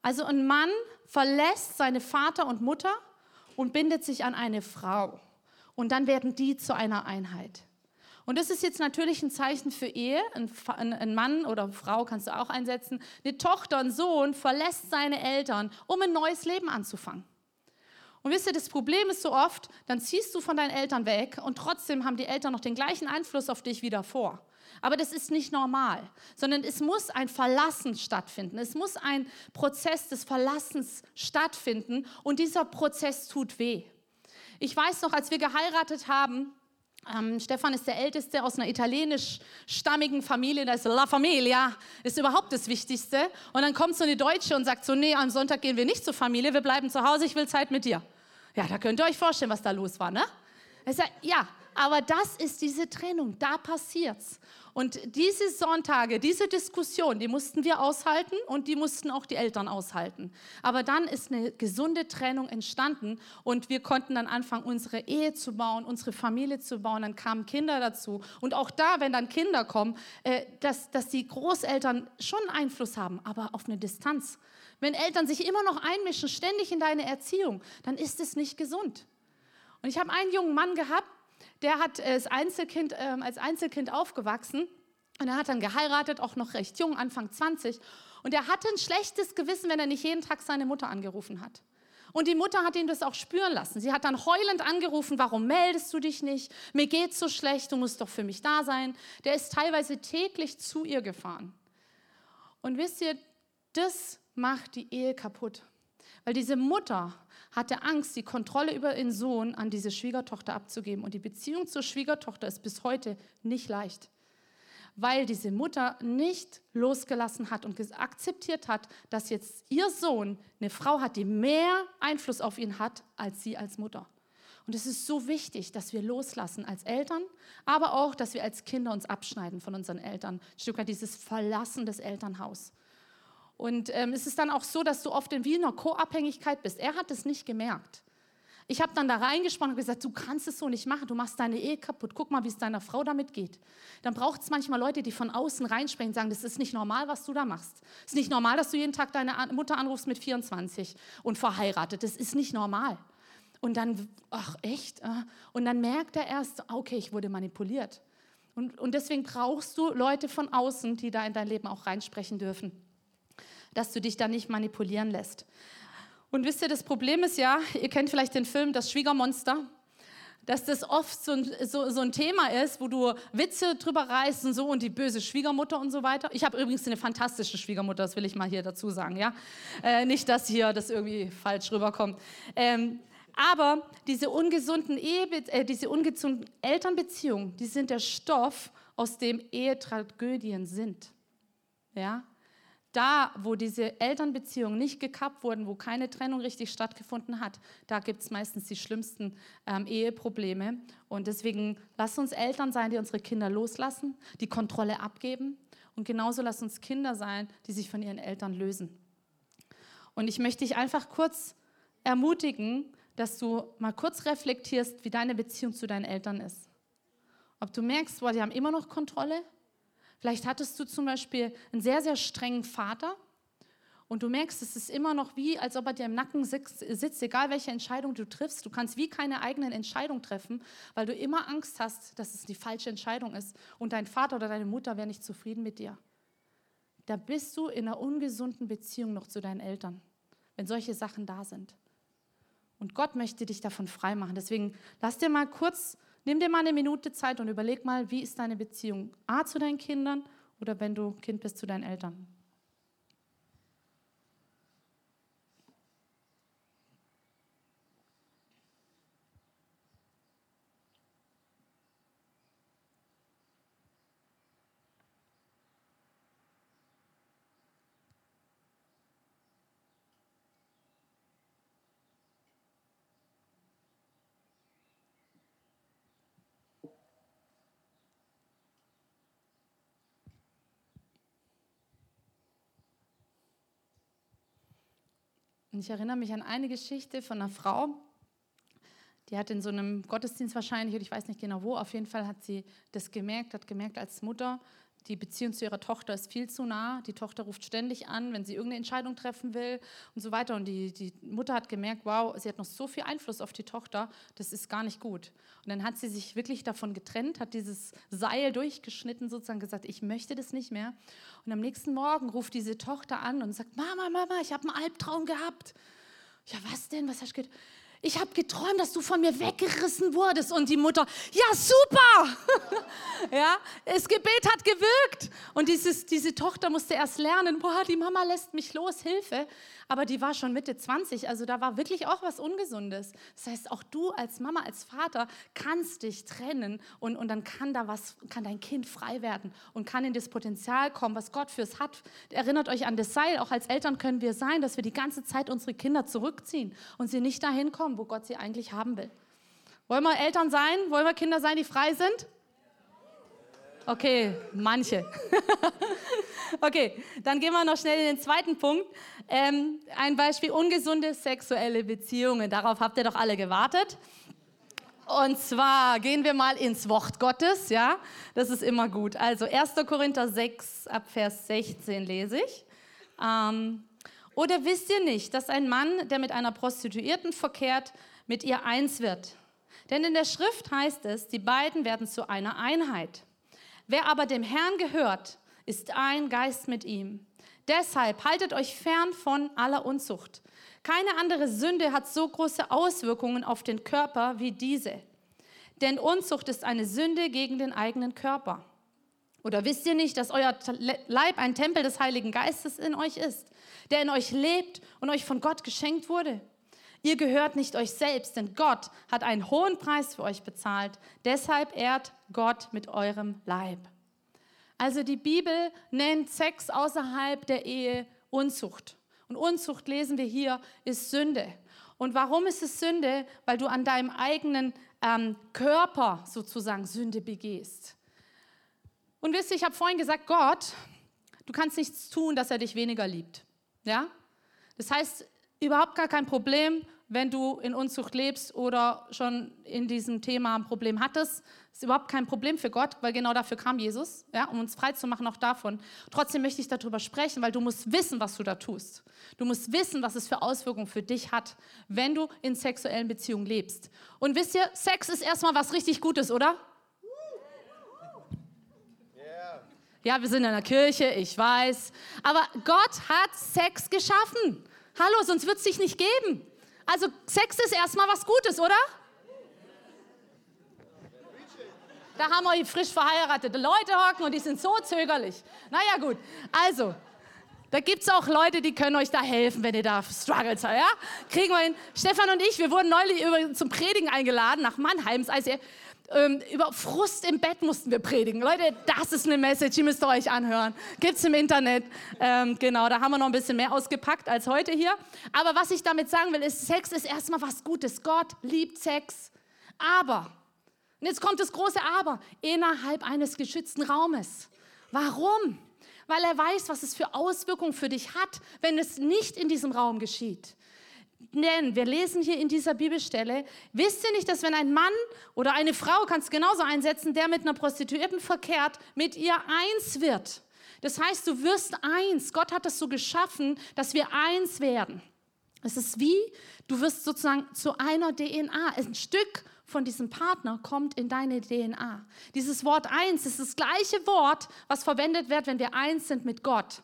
Also ein Mann verlässt seine Vater und Mutter und bindet sich an eine Frau und dann werden die zu einer Einheit. Und das ist jetzt natürlich ein Zeichen für Ehe. Ein, ein Mann oder Frau kannst du auch einsetzen. Eine Tochter, ein Sohn verlässt seine Eltern, um ein neues Leben anzufangen. Und wisst ihr, das Problem ist so oft, dann ziehst du von deinen Eltern weg und trotzdem haben die Eltern noch den gleichen Einfluss auf dich wie davor. Aber das ist nicht normal, sondern es muss ein Verlassen stattfinden. Es muss ein Prozess des Verlassens stattfinden und dieser Prozess tut weh. Ich weiß noch, als wir geheiratet haben, ähm, Stefan ist der Älteste aus einer italienisch-stammigen Familie, das ist La Familia, ist überhaupt das Wichtigste. Und dann kommt so eine Deutsche und sagt so, nee, am Sonntag gehen wir nicht zur Familie, wir bleiben zu Hause, ich will Zeit mit dir. Ja, da könnt ihr euch vorstellen, was da los war, ne? Er sagt, ja, aber das ist diese Trennung, da passiert's. Und diese Sonntage, diese Diskussion, die mussten wir aushalten und die mussten auch die Eltern aushalten. Aber dann ist eine gesunde Trennung entstanden und wir konnten dann anfangen, unsere Ehe zu bauen, unsere Familie zu bauen. Dann kamen Kinder dazu. Und auch da, wenn dann Kinder kommen, äh, dass, dass die Großeltern schon Einfluss haben, aber auf eine Distanz. Wenn Eltern sich immer noch einmischen, ständig in deine Erziehung, dann ist es nicht gesund. Und ich habe einen jungen Mann gehabt, der hat als Einzelkind, äh, als Einzelkind aufgewachsen und er hat dann geheiratet, auch noch recht jung, Anfang 20. Und er hatte ein schlechtes Gewissen, wenn er nicht jeden Tag seine Mutter angerufen hat. Und die Mutter hat ihn das auch spüren lassen. Sie hat dann heulend angerufen, warum meldest du dich nicht? Mir geht's so schlecht, du musst doch für mich da sein. Der ist teilweise täglich zu ihr gefahren. Und wisst ihr, das macht die Ehe kaputt. Weil diese Mutter hatte Angst, die Kontrolle über ihren Sohn an diese Schwiegertochter abzugeben. Und die Beziehung zur Schwiegertochter ist bis heute nicht leicht, weil diese Mutter nicht losgelassen hat und akzeptiert hat, dass jetzt ihr Sohn eine Frau hat, die mehr Einfluss auf ihn hat als sie als Mutter. Und es ist so wichtig, dass wir loslassen als Eltern, aber auch, dass wir als Kinder uns abschneiden von unseren Eltern. Ein Stück weit dieses Verlassen des Elternhauses. Und ähm, es ist dann auch so, dass du oft in wie einer Co-Abhängigkeit bist. Er hat es nicht gemerkt. Ich habe dann da reingesprochen und gesagt, du kannst es so nicht machen, du machst deine Ehe kaputt. Guck mal, wie es deiner Frau damit geht. Dann braucht es manchmal Leute, die von außen reinsprechen und sagen, das ist nicht normal, was du da machst. Es ist nicht normal, dass du jeden Tag deine Mutter anrufst mit 24 und verheiratet. Das ist nicht normal. Und dann, ach echt? Ah. Und dann merkt er erst, okay, ich wurde manipuliert. Und, und deswegen brauchst du Leute von außen, die da in dein Leben auch reinsprechen dürfen dass du dich da nicht manipulieren lässt. Und wisst ihr, das Problem ist ja, ihr kennt vielleicht den Film Das Schwiegermonster. dass das oft so ein, so, so ein Thema ist, wo du Witze drüber reißt und so und die böse Schwiegermutter und so weiter. Ich habe übrigens eine fantastische Schwiegermutter, das will ich mal hier dazu sagen, ja. Äh, nicht, dass hier das irgendwie falsch rüberkommt. Ähm, aber diese ungesunden, Ehe, äh, diese ungesunden Elternbeziehungen, die sind der Stoff, aus dem Ehetragödien sind. Ja? Da, wo diese Elternbeziehungen nicht gekappt wurden, wo keine Trennung richtig stattgefunden hat, da gibt es meistens die schlimmsten ähm, Eheprobleme. Und deswegen lass uns Eltern sein, die unsere Kinder loslassen, die Kontrolle abgeben. Und genauso lass uns Kinder sein, die sich von ihren Eltern lösen. Und ich möchte dich einfach kurz ermutigen, dass du mal kurz reflektierst, wie deine Beziehung zu deinen Eltern ist. Ob du merkst, boah, die haben immer noch Kontrolle. Vielleicht hattest du zum Beispiel einen sehr, sehr strengen Vater und du merkst, es ist immer noch wie, als ob er dir im Nacken sitzt, egal welche Entscheidung du triffst. Du kannst wie keine eigenen Entscheidungen treffen, weil du immer Angst hast, dass es die falsche Entscheidung ist und dein Vater oder deine Mutter wäre nicht zufrieden mit dir. Da bist du in einer ungesunden Beziehung noch zu deinen Eltern, wenn solche Sachen da sind. Und Gott möchte dich davon freimachen. Deswegen lass dir mal kurz, nimm dir mal eine Minute Zeit und überleg mal, wie ist deine Beziehung A zu deinen Kindern oder wenn du Kind bist zu deinen Eltern. Und ich erinnere mich an eine Geschichte von einer Frau, die hat in so einem Gottesdienst wahrscheinlich, oder ich weiß nicht genau wo, auf jeden Fall hat sie das gemerkt, hat gemerkt als Mutter, die Beziehung zu ihrer Tochter ist viel zu nah. Die Tochter ruft ständig an, wenn sie irgendeine Entscheidung treffen will und so weiter. Und die, die Mutter hat gemerkt, wow, sie hat noch so viel Einfluss auf die Tochter, das ist gar nicht gut. Und dann hat sie sich wirklich davon getrennt, hat dieses Seil durchgeschnitten, sozusagen gesagt, ich möchte das nicht mehr. Und am nächsten Morgen ruft diese Tochter an und sagt, Mama, Mama, ich habe einen Albtraum gehabt. Ja, was denn? Was hast du gedacht? Ich habe geträumt, dass du von mir weggerissen wurdest. Und die Mutter, ja, super. ja, das Gebet hat gewirkt. Und dieses, diese Tochter musste erst lernen, boah, die Mama lässt mich los, Hilfe aber die war schon Mitte 20, also da war wirklich auch was Ungesundes. Das heißt, auch du als Mama, als Vater kannst dich trennen und, und dann kann da was, kann dein Kind frei werden und kann in das Potenzial kommen, was Gott fürs hat. Erinnert euch an das Seil, auch als Eltern können wir sein, dass wir die ganze Zeit unsere Kinder zurückziehen und sie nicht dahin kommen, wo Gott sie eigentlich haben will. Wollen wir Eltern sein? Wollen wir Kinder sein, die frei sind? Okay, manche. okay, dann gehen wir noch schnell in den zweiten Punkt. Ähm, ein Beispiel, ungesunde sexuelle Beziehungen. Darauf habt ihr doch alle gewartet. Und zwar gehen wir mal ins Wort Gottes, ja? Das ist immer gut. Also 1. Korinther 6 ab Vers 16 lese ich. Ähm, oder wisst ihr nicht, dass ein Mann, der mit einer Prostituierten verkehrt, mit ihr eins wird? Denn in der Schrift heißt es, die beiden werden zu einer Einheit. Wer aber dem Herrn gehört, ist ein Geist mit ihm. Deshalb haltet euch fern von aller Unzucht. Keine andere Sünde hat so große Auswirkungen auf den Körper wie diese. Denn Unzucht ist eine Sünde gegen den eigenen Körper. Oder wisst ihr nicht, dass euer Leib ein Tempel des Heiligen Geistes in euch ist, der in euch lebt und euch von Gott geschenkt wurde? Ihr gehört nicht euch selbst, denn Gott hat einen hohen Preis für euch bezahlt. Deshalb ehrt Gott mit eurem Leib. Also die Bibel nennt Sex außerhalb der Ehe Unzucht. Und Unzucht lesen wir hier, ist Sünde. Und warum ist es Sünde? Weil du an deinem eigenen ähm, Körper sozusagen Sünde begehst. Und wisst ihr, ich habe vorhin gesagt, Gott, du kannst nichts tun, dass er dich weniger liebt. Ja? Das heißt, überhaupt gar kein Problem, wenn du in Unzucht lebst oder schon in diesem Thema ein Problem hattest. Ist überhaupt kein Problem für Gott, weil genau dafür kam Jesus, ja, um uns frei zu machen auch davon. Trotzdem möchte ich darüber sprechen, weil du musst wissen, was du da tust. Du musst wissen, was es für Auswirkungen für dich hat, wenn du in sexuellen Beziehungen lebst. Und wisst ihr, Sex ist erstmal was richtig Gutes, oder? Ja, wir sind in der Kirche, ich weiß. Aber Gott hat Sex geschaffen. Hallo, sonst wird es dich nicht geben. Also Sex ist erstmal was Gutes, oder? Da haben wir frisch verheiratete Leute hocken und die sind so zögerlich. Naja, gut. Also, da gibt es auch Leute, die können euch da helfen, wenn ihr da struggles. Ja? Kriegen wir hin. Stefan und ich, wir wurden neulich zum Predigen eingeladen nach Mannheim. Also, ähm, über Frust im Bett mussten wir predigen. Leute, das ist eine Message, die müsst ihr euch anhören. Gibt es im Internet. Ähm, genau, da haben wir noch ein bisschen mehr ausgepackt als heute hier. Aber was ich damit sagen will, ist, Sex ist erstmal was Gutes. Gott liebt Sex. Aber, und jetzt kommt das große Aber, innerhalb eines geschützten Raumes. Warum? weil er weiß, was es für Auswirkungen für dich hat, wenn es nicht in diesem Raum geschieht. Denn wir lesen hier in dieser Bibelstelle, wisst ihr nicht, dass wenn ein Mann oder eine Frau, kannst genauso einsetzen, der mit einer Prostituierten verkehrt, mit ihr eins wird. Das heißt, du wirst eins. Gott hat das so geschaffen, dass wir eins werden. Es ist wie, du wirst sozusagen zu einer DNA, ein Stück von diesem Partner kommt in deine DNA. Dieses Wort eins ist das gleiche Wort, was verwendet wird, wenn wir eins sind mit Gott.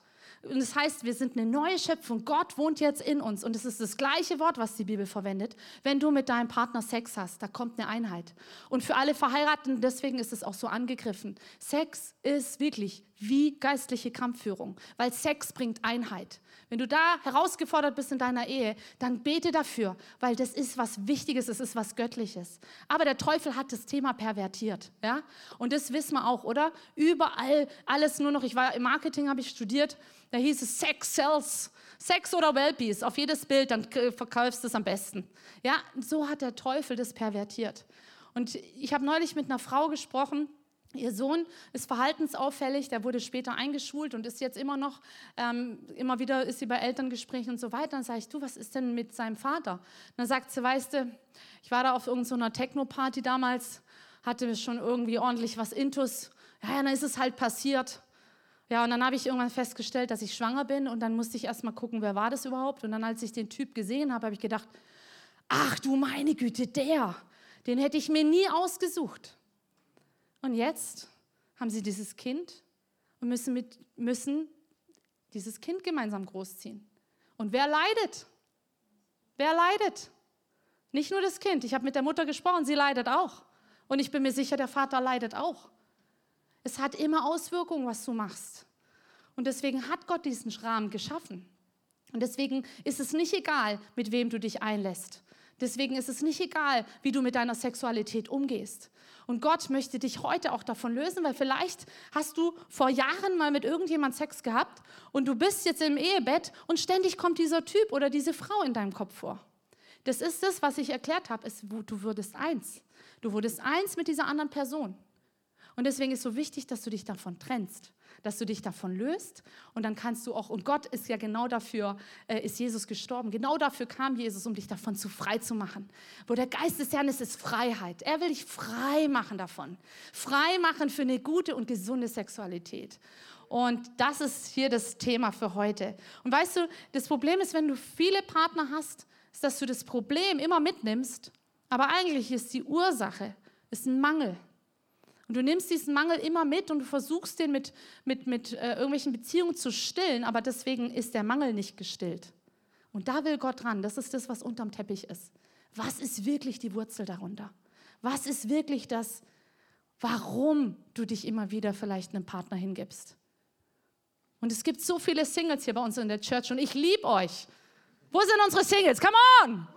Und das heißt, wir sind eine neue Schöpfung. Gott wohnt jetzt in uns. Und es ist das gleiche Wort, was die Bibel verwendet. Wenn du mit deinem Partner Sex hast, da kommt eine Einheit. Und für alle Verheirateten, deswegen ist es auch so angegriffen. Sex ist wirklich wie geistliche Kampfführung, weil Sex bringt Einheit. Wenn du da herausgefordert bist in deiner Ehe, dann bete dafür, weil das ist was Wichtiges, es ist was Göttliches. Aber der Teufel hat das Thema pervertiert, ja? Und das wissen wir auch, oder? Überall alles nur noch. Ich war im Marketing, habe ich studiert. Da hieß es Sex sells. Sex oder Wellpeace, auf jedes Bild, dann verkaufst du es am besten. Ja, so hat der Teufel das pervertiert. Und ich habe neulich mit einer Frau gesprochen, Ihr Sohn ist verhaltensauffällig, der wurde später eingeschult und ist jetzt immer noch, ähm, immer wieder ist sie bei Elterngesprächen und so weiter. Dann sage ich, du, was ist denn mit seinem Vater? Und dann sagt sie, weißt du, ich war da auf irgendeiner Techno-Party damals, hatte schon irgendwie ordentlich was Intus. Ja, ja, dann ist es halt passiert. Ja, und dann habe ich irgendwann festgestellt, dass ich schwanger bin und dann musste ich erst mal gucken, wer war das überhaupt. Und dann, als ich den Typ gesehen habe, habe ich gedacht, ach du meine Güte, der, den hätte ich mir nie ausgesucht. Und jetzt haben sie dieses Kind und müssen, mit, müssen dieses Kind gemeinsam großziehen. Und wer leidet? Wer leidet? Nicht nur das Kind. Ich habe mit der Mutter gesprochen, sie leidet auch. Und ich bin mir sicher, der Vater leidet auch. Es hat immer Auswirkungen, was du machst. Und deswegen hat Gott diesen Rahmen geschaffen. Und deswegen ist es nicht egal, mit wem du dich einlässt. Deswegen ist es nicht egal, wie du mit deiner Sexualität umgehst. Und Gott möchte dich heute auch davon lösen, weil vielleicht hast du vor Jahren mal mit irgendjemand Sex gehabt und du bist jetzt im Ehebett und ständig kommt dieser Typ oder diese Frau in deinem Kopf vor. Das ist das, was ich erklärt habe. du wurdest eins. Du wurdest eins mit dieser anderen Person. Und deswegen ist es so wichtig, dass du dich davon trennst dass du dich davon löst und dann kannst du auch, und Gott ist ja genau dafür, äh, ist Jesus gestorben. Genau dafür kam Jesus, um dich davon zu frei zu machen. Wo der Geist des Herrn ist, ist Freiheit. Er will dich frei machen davon. Frei machen für eine gute und gesunde Sexualität. Und das ist hier das Thema für heute. Und weißt du, das Problem ist, wenn du viele Partner hast, ist, dass du das Problem immer mitnimmst, aber eigentlich ist die Ursache, ist ein Mangel. Und du nimmst diesen Mangel immer mit und du versuchst den mit, mit, mit äh, irgendwelchen Beziehungen zu stillen, aber deswegen ist der Mangel nicht gestillt. Und da will Gott ran. Das ist das, was unterm Teppich ist. Was ist wirklich die Wurzel darunter? Was ist wirklich das, warum du dich immer wieder vielleicht einem Partner hingibst? Und es gibt so viele Singles hier bei uns in der Church und ich liebe euch. Wo sind unsere Singles? Come on!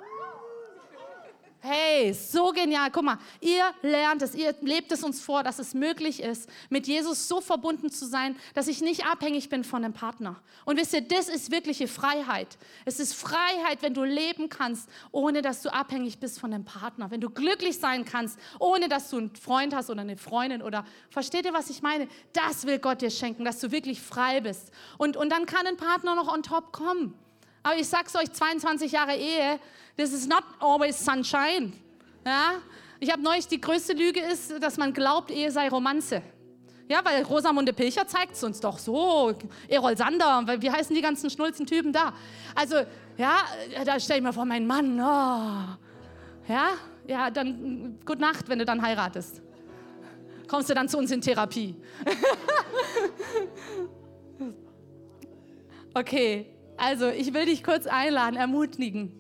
Hey, so genial. Guck mal, ihr lernt es, ihr lebt es uns vor, dass es möglich ist, mit Jesus so verbunden zu sein, dass ich nicht abhängig bin von dem Partner. Und wisst ihr, das ist wirkliche Freiheit. Es ist Freiheit, wenn du leben kannst, ohne dass du abhängig bist von dem Partner. Wenn du glücklich sein kannst, ohne dass du einen Freund hast oder eine Freundin oder, versteht ihr, was ich meine? Das will Gott dir schenken, dass du wirklich frei bist. Und, und dann kann ein Partner noch on top kommen. Aber ich sag's euch, 22 Jahre Ehe, this is not always sunshine. Ja? Ich habe neulich, die größte Lüge ist, dass man glaubt, Ehe sei Romanze. Ja, weil Rosamunde Pilcher zeigt es uns doch so. Erol Sander, wie heißen die ganzen Schnulzen-Typen da? Also, ja, da stell ich mir vor, mein Mann, oh. ja, ja, dann gute Nacht, wenn du dann heiratest. Kommst du dann zu uns in Therapie. okay, also ich will dich kurz einladen, ermutigen.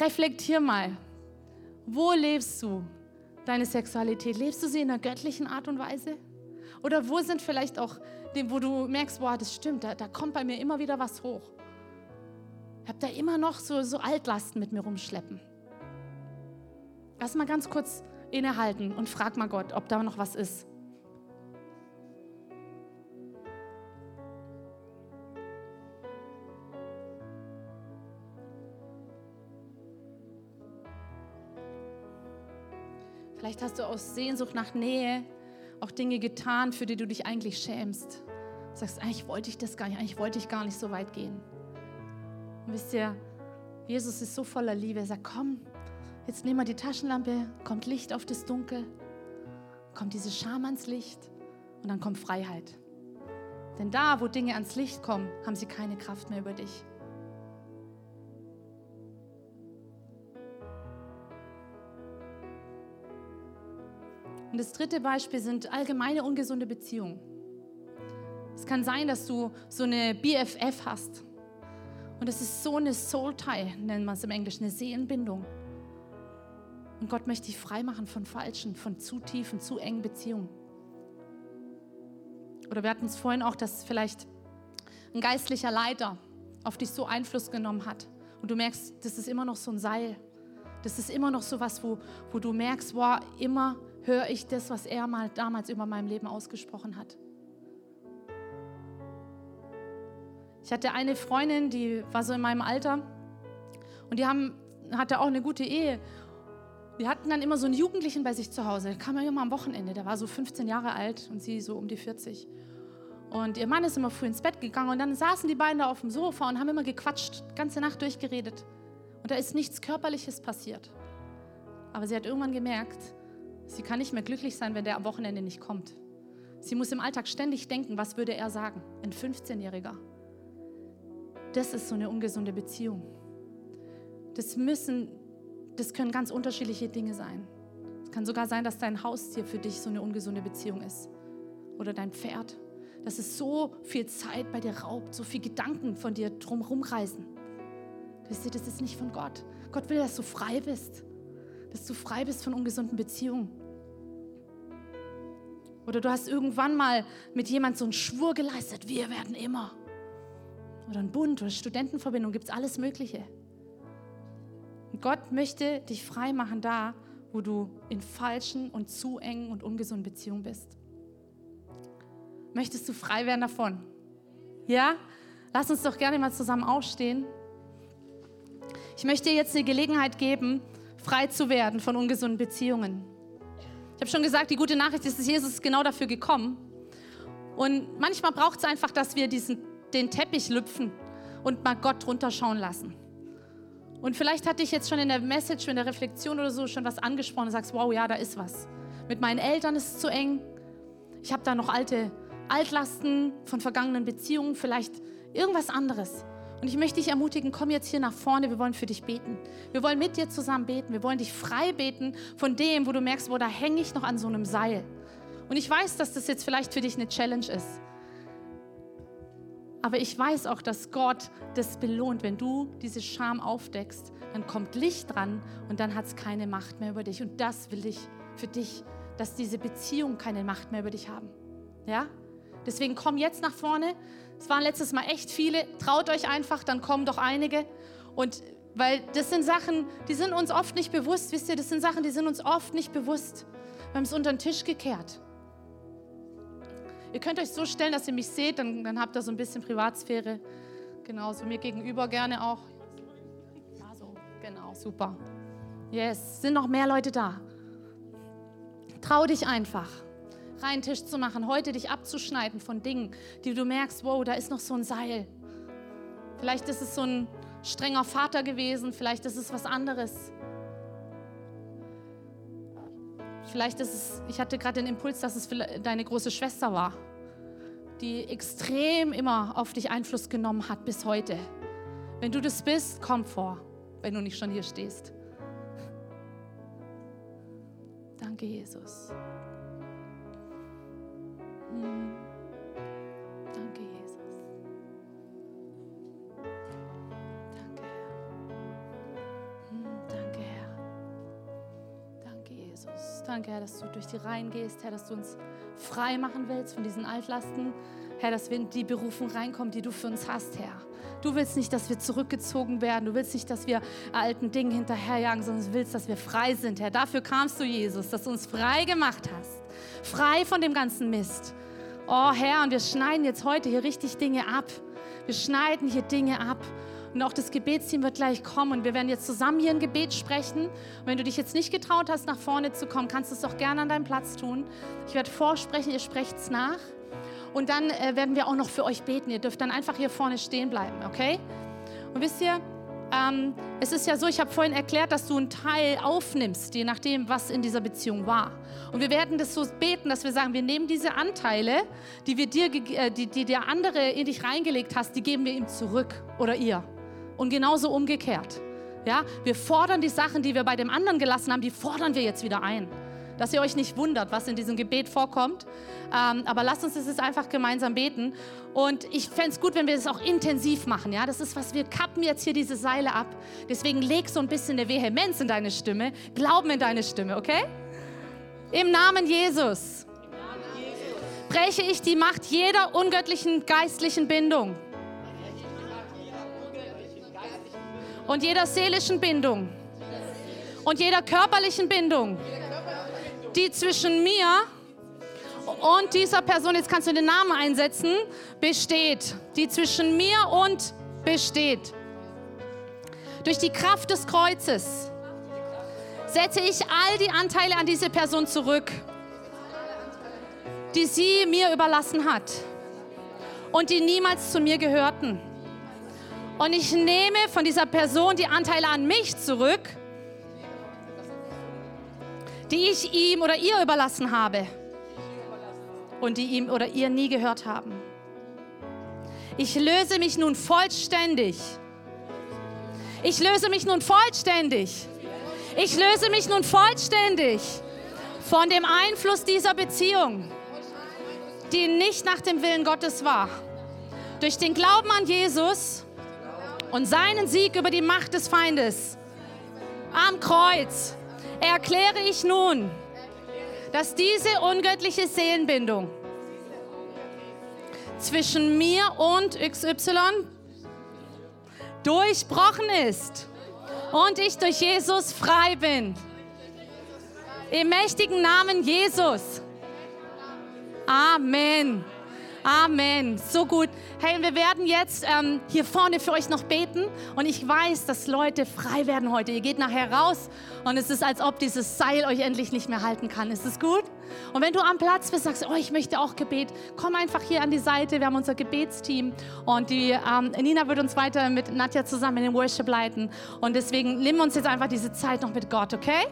Reflektier mal. Wo lebst du deine Sexualität? Lebst du sie in einer göttlichen Art und Weise? Oder wo sind vielleicht auch wo du merkst, boah, das stimmt, da, da kommt bei mir immer wieder was hoch. Ich habe da immer noch so, so Altlasten mit mir rumschleppen. Lass mal ganz kurz innehalten und frag mal Gott, ob da noch was ist. Vielleicht hast du aus Sehnsucht nach Nähe auch Dinge getan, für die du dich eigentlich schämst. Du sagst, eigentlich wollte ich das gar nicht, eigentlich wollte ich gar nicht so weit gehen. Und wisst ihr, Jesus ist so voller Liebe. Er sagt, komm, jetzt nehmen wir die Taschenlampe, kommt Licht auf das Dunkel, kommt diese Scham ans Licht und dann kommt Freiheit. Denn da, wo Dinge ans Licht kommen, haben sie keine Kraft mehr über dich. Und das dritte Beispiel sind allgemeine ungesunde Beziehungen. Es kann sein, dass du so eine BFF hast. Und das ist so eine Soul-Tie, nennen wir es im Englischen, eine Seelenbindung. Und Gott möchte dich freimachen von falschen, von zu tiefen, zu engen Beziehungen. Oder wir hatten es vorhin auch, dass vielleicht ein geistlicher Leiter auf dich so Einfluss genommen hat. Und du merkst, das ist immer noch so ein Seil. Das ist immer noch so was, wo, wo du merkst, boah, immer höre ich das, was er mal damals über meinem Leben ausgesprochen hat. Ich hatte eine Freundin, die war so in meinem Alter und die haben, hatte auch eine gute Ehe. Wir hatten dann immer so einen Jugendlichen bei sich zu Hause, der kam ja immer am Wochenende, der war so 15 Jahre alt und sie so um die 40. Und ihr Mann ist immer früh ins Bett gegangen und dann saßen die beiden da auf dem Sofa und haben immer gequatscht, die ganze Nacht durchgeredet. Und da ist nichts Körperliches passiert. Aber sie hat irgendwann gemerkt, Sie kann nicht mehr glücklich sein, wenn der am Wochenende nicht kommt. Sie muss im Alltag ständig denken, was würde er sagen? Ein 15-Jähriger. Das ist so eine ungesunde Beziehung. Das müssen, das können ganz unterschiedliche Dinge sein. Es kann sogar sein, dass dein Haustier für dich so eine ungesunde Beziehung ist. Oder dein Pferd. Dass es so viel Zeit bei dir raubt, so viel Gedanken von dir drumherum reisen. Das ist nicht von Gott. Gott will, dass du frei bist dass du frei bist von ungesunden Beziehungen. Oder du hast irgendwann mal mit jemand so einen Schwur geleistet, wir werden immer. Oder ein Bund oder Studentenverbindung, gibt es alles Mögliche. Und Gott möchte dich frei machen da, wo du in falschen und zu engen und ungesunden Beziehungen bist. Möchtest du frei werden davon? Ja? Lass uns doch gerne mal zusammen aufstehen. Ich möchte dir jetzt eine Gelegenheit geben, frei zu werden von ungesunden Beziehungen. Ich habe schon gesagt, die gute Nachricht ist, dass Jesus genau dafür gekommen. Und manchmal braucht es einfach, dass wir diesen, den Teppich lüpfen und mal Gott drunter schauen lassen. Und vielleicht hatte ich jetzt schon in der Message, in der Reflexion oder so schon was angesprochen und sagst, wow, ja, da ist was. Mit meinen Eltern ist es zu eng. Ich habe da noch alte Altlasten von vergangenen Beziehungen, vielleicht irgendwas anderes. Und ich möchte dich ermutigen, komm jetzt hier nach vorne, wir wollen für dich beten. Wir wollen mit dir zusammen beten. Wir wollen dich frei beten von dem, wo du merkst, wo da hänge ich noch an so einem Seil. Und ich weiß, dass das jetzt vielleicht für dich eine Challenge ist. Aber ich weiß auch, dass Gott das belohnt. Wenn du diese Scham aufdeckst, dann kommt Licht dran und dann hat es keine Macht mehr über dich. Und das will ich für dich, dass diese Beziehungen keine Macht mehr über dich haben. Ja? Deswegen komm jetzt nach vorne. Es waren letztes Mal echt viele. Traut euch einfach, dann kommen doch einige. Und weil das sind Sachen, die sind uns oft nicht bewusst. Wisst ihr, das sind Sachen, die sind uns oft nicht bewusst. Wir haben es unter den Tisch gekehrt. Ihr könnt euch so stellen, dass ihr mich seht, dann, dann habt ihr so ein bisschen Privatsphäre. Genau, so mir gegenüber gerne auch. Ja, so, genau, super. Yes, sind noch mehr Leute da. Trau dich einfach freien Tisch zu machen, heute dich abzuschneiden von Dingen, die du merkst, wow, da ist noch so ein Seil. Vielleicht ist es so ein strenger Vater gewesen, vielleicht ist es was anderes. Vielleicht ist es, ich hatte gerade den Impuls, dass es deine große Schwester war, die extrem immer auf dich Einfluss genommen hat bis heute. Wenn du das bist, komm vor, wenn du nicht schon hier stehst. Danke, Jesus. Danke, Jesus. Danke, Herr. Danke, Herr. Danke, Jesus. Danke, Herr, dass du durch die Reihen gehst, Herr, dass du uns frei machen willst von diesen Altlasten. Herr, dass wir in die Berufung reinkommen, die du für uns hast, Herr. Du willst nicht, dass wir zurückgezogen werden. Du willst nicht, dass wir alten Dingen hinterherjagen, sondern du willst, dass wir frei sind, Herr. Dafür kamst du, Jesus, dass du uns frei gemacht hast. Frei von dem ganzen Mist. Oh Herr, und wir schneiden jetzt heute hier richtig Dinge ab. Wir schneiden hier Dinge ab. Und auch das Gebetsteam wird gleich kommen und wir werden jetzt zusammen hier ein Gebet sprechen. Und wenn du dich jetzt nicht getraut hast, nach vorne zu kommen, kannst du es doch gerne an deinem Platz tun. Ich werde vorsprechen, ihr sprecht es nach. Und dann äh, werden wir auch noch für euch beten. Ihr dürft dann einfach hier vorne stehen bleiben, okay? Und wisst ihr, ähm, es ist ja so, ich habe vorhin erklärt, dass du einen Teil aufnimmst, je nachdem, was in dieser Beziehung war. Und wir werden das so beten, dass wir sagen, wir nehmen diese Anteile, die wir dir, äh, die, die der andere in dich reingelegt hast, die geben wir ihm zurück oder ihr. Und genauso umgekehrt. Ja, wir fordern die Sachen, die wir bei dem anderen gelassen haben, die fordern wir jetzt wieder ein. Dass ihr euch nicht wundert, was in diesem Gebet vorkommt. Ähm, aber lasst uns das jetzt einfach gemeinsam beten. Und ich fände es gut, wenn wir das auch intensiv machen. Ja, das ist was, wir kappen jetzt hier diese Seile ab. Deswegen leg so ein bisschen eine Vehemenz in deine Stimme, Glauben in deine Stimme, okay? Im Namen Jesus breche ich die Macht jeder ungöttlichen geistlichen Bindung und jeder seelischen Bindung und jeder körperlichen Bindung, die zwischen mir und dieser Person, jetzt kannst du den Namen einsetzen, besteht. Die zwischen mir und besteht. Durch die Kraft des Kreuzes setze ich all die Anteile an diese Person zurück, die sie mir überlassen hat und die niemals zu mir gehörten. Und ich nehme von dieser Person die Anteile an mich zurück, die ich ihm oder ihr überlassen habe und die ihm oder ihr nie gehört haben. Ich löse mich nun vollständig. Ich löse mich nun vollständig. Ich löse mich nun vollständig von dem Einfluss dieser Beziehung, die nicht nach dem Willen Gottes war. Durch den Glauben an Jesus und seinen Sieg über die Macht des Feindes am Kreuz erkläre ich nun, dass diese ungöttliche Seelenbindung zwischen mir und XY durchbrochen ist und ich durch Jesus frei bin. Im mächtigen Namen Jesus. Amen. Amen. So gut. Hey, wir werden jetzt ähm, hier vorne für euch noch beten. Und ich weiß, dass Leute frei werden heute. Ihr geht nachher raus und es ist, als ob dieses Seil euch endlich nicht mehr halten kann. Ist es gut? Und wenn du am Platz bist, sagst, oh, ich möchte auch Gebet, komm einfach hier an die Seite. Wir haben unser Gebetsteam und die ähm, Nina wird uns weiter mit Nadja zusammen in den Worship leiten. Und deswegen nehmen wir uns jetzt einfach diese Zeit noch mit Gott, okay?